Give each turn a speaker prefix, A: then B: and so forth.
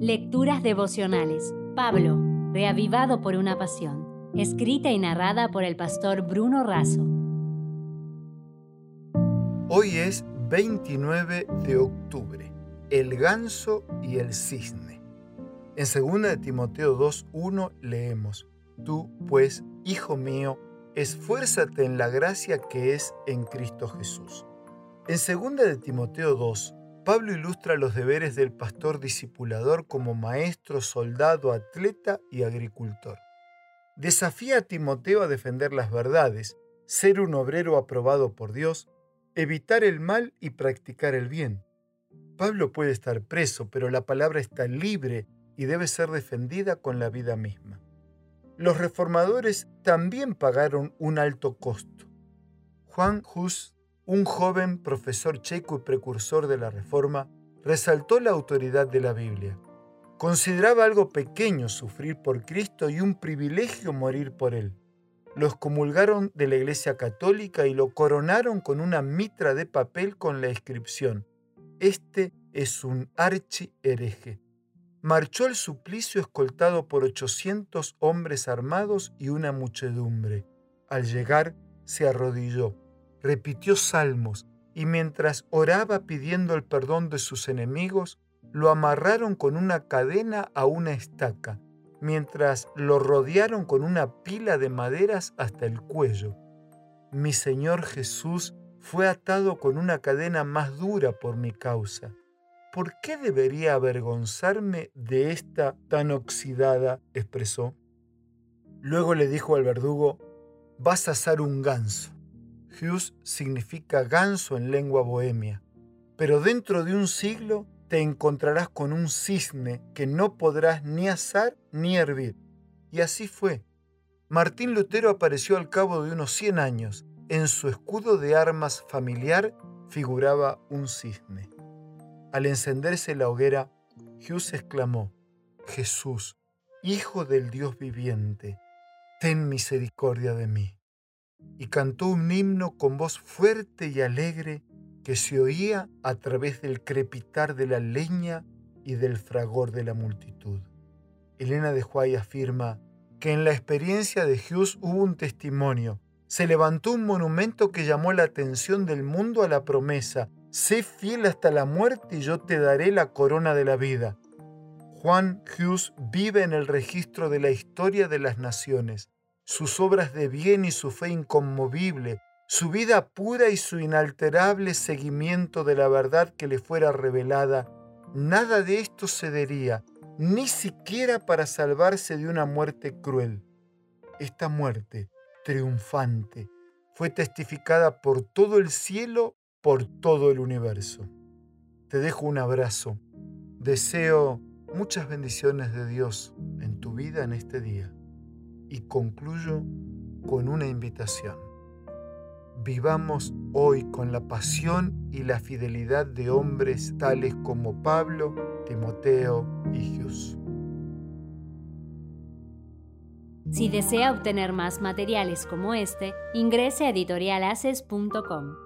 A: Lecturas devocionales. Pablo, reavivado por una pasión. Escrita y narrada por el pastor Bruno Razo.
B: Hoy es 29 de octubre. El ganso y el cisne. En 2 de Timoteo 2.1 leemos, Tú, pues, hijo mío, esfuérzate en la gracia que es en Cristo Jesús. En 2 de Timoteo 2, Pablo ilustra los deberes del pastor discipulador como maestro, soldado, atleta y agricultor. Desafía a Timoteo a defender las verdades, ser un obrero aprobado por Dios, evitar el mal y practicar el bien. Pablo puede estar preso, pero la palabra está libre y debe ser defendida con la vida misma. Los reformadores también pagaron un alto costo. Juan Hus un joven profesor checo y precursor de la Reforma, resaltó la autoridad de la Biblia. Consideraba algo pequeño sufrir por Cristo y un privilegio morir por Él. Los comulgaron de la Iglesia Católica y lo coronaron con una mitra de papel con la inscripción, Este es un archi hereje. Marchó al suplicio escoltado por 800 hombres armados y una muchedumbre. Al llegar, se arrodilló repitió salmos y mientras oraba pidiendo el perdón de sus enemigos, lo amarraron con una cadena a una estaca, mientras lo rodearon con una pila de maderas hasta el cuello. Mi Señor Jesús fue atado con una cadena más dura por mi causa. ¿Por qué debería avergonzarme de esta tan oxidada? expresó. Luego le dijo al verdugo, vas a asar un ganso. Hughes significa ganso en lengua bohemia, pero dentro de un siglo te encontrarás con un cisne que no podrás ni asar ni hervir. Y así fue. Martín Lutero apareció al cabo de unos 100 años. En su escudo de armas familiar figuraba un cisne. Al encenderse la hoguera, Hughes exclamó, Jesús, Hijo del Dios viviente, ten misericordia de mí y cantó un himno con voz fuerte y alegre que se oía a través del crepitar de la leña y del fragor de la multitud. Elena de Huay afirma que en la experiencia de Hughes hubo un testimonio. Se levantó un monumento que llamó la atención del mundo a la promesa, sé fiel hasta la muerte y yo te daré la corona de la vida. Juan Hughes vive en el registro de la historia de las naciones sus obras de bien y su fe inconmovible, su vida pura y su inalterable seguimiento de la verdad que le fuera revelada, nada de esto cedería, ni siquiera para salvarse de una muerte cruel. Esta muerte, triunfante, fue testificada por todo el cielo, por todo el universo. Te dejo un abrazo. Deseo muchas bendiciones de Dios en tu vida en este día y concluyo con una invitación. Vivamos hoy con la pasión y la fidelidad de hombres tales como Pablo, Timoteo y Jesús.
A: Si desea obtener más materiales como este, ingrese a editorialaces.com.